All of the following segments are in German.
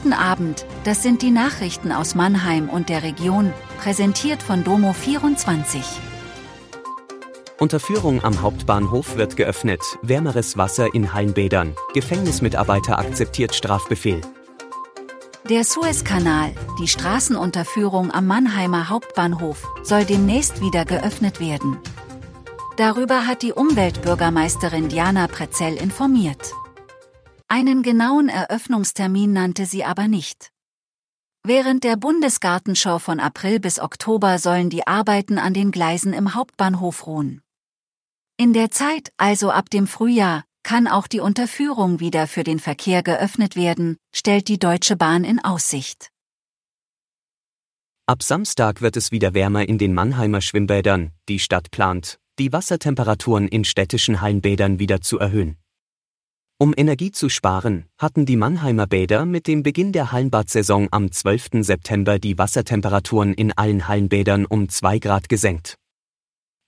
Guten Abend, das sind die Nachrichten aus Mannheim und der Region, präsentiert von Domo 24. Unterführung am Hauptbahnhof wird geöffnet, wärmeres Wasser in Hallenbädern, Gefängnismitarbeiter akzeptiert Strafbefehl. Der Suezkanal, die Straßenunterführung am Mannheimer Hauptbahnhof, soll demnächst wieder geöffnet werden. Darüber hat die Umweltbürgermeisterin Diana Prezell informiert. Einen genauen Eröffnungstermin nannte sie aber nicht. Während der Bundesgartenschau von April bis Oktober sollen die Arbeiten an den Gleisen im Hauptbahnhof ruhen. In der Zeit, also ab dem Frühjahr, kann auch die Unterführung wieder für den Verkehr geöffnet werden, stellt die Deutsche Bahn in Aussicht. Ab Samstag wird es wieder wärmer in den Mannheimer Schwimmbädern, die Stadt plant, die Wassertemperaturen in städtischen Hallenbädern wieder zu erhöhen. Um Energie zu sparen, hatten die Mannheimer Bäder mit dem Beginn der Hallenbadsaison am 12. September die Wassertemperaturen in allen Hallenbädern um 2 Grad gesenkt.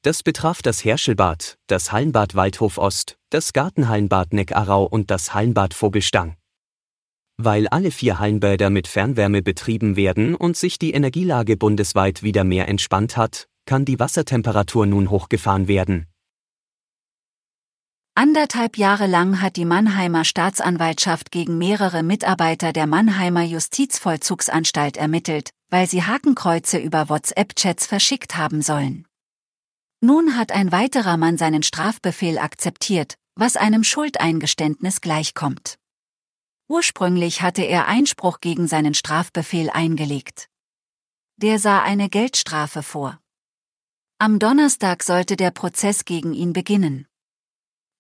Das betraf das Herschelbad, das Hallenbad Waldhof Ost, das Gartenhallenbad Neckarau und das Hallenbad Vogelstang. Weil alle vier Hallenbäder mit Fernwärme betrieben werden und sich die Energielage bundesweit wieder mehr entspannt hat, kann die Wassertemperatur nun hochgefahren werden, Anderthalb Jahre lang hat die Mannheimer Staatsanwaltschaft gegen mehrere Mitarbeiter der Mannheimer Justizvollzugsanstalt ermittelt, weil sie Hakenkreuze über WhatsApp-Chats verschickt haben sollen. Nun hat ein weiterer Mann seinen Strafbefehl akzeptiert, was einem Schuldeingeständnis gleichkommt. Ursprünglich hatte er Einspruch gegen seinen Strafbefehl eingelegt. Der sah eine Geldstrafe vor. Am Donnerstag sollte der Prozess gegen ihn beginnen.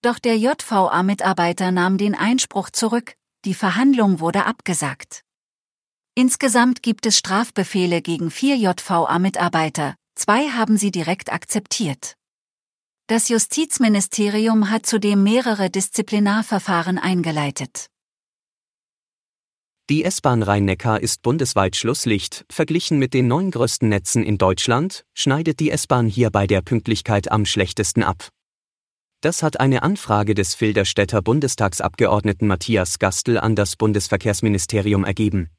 Doch der JVA-Mitarbeiter nahm den Einspruch zurück, die Verhandlung wurde abgesagt. Insgesamt gibt es Strafbefehle gegen vier JVA-Mitarbeiter, zwei haben sie direkt akzeptiert. Das Justizministerium hat zudem mehrere Disziplinarverfahren eingeleitet. Die S-Bahn Rhein-Neckar ist bundesweit Schlusslicht. Verglichen mit den neun größten Netzen in Deutschland schneidet die S-Bahn hier bei der Pünktlichkeit am schlechtesten ab. Das hat eine Anfrage des Filderstädter Bundestagsabgeordneten Matthias Gastel an das Bundesverkehrsministerium ergeben.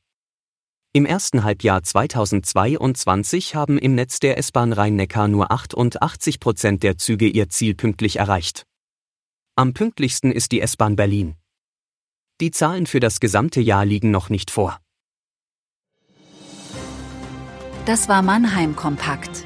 Im ersten Halbjahr 2022 haben im Netz der S-Bahn Rhein-Neckar nur 88 Prozent der Züge ihr Ziel pünktlich erreicht. Am pünktlichsten ist die S-Bahn Berlin. Die Zahlen für das gesamte Jahr liegen noch nicht vor. Das war Mannheim Kompakt.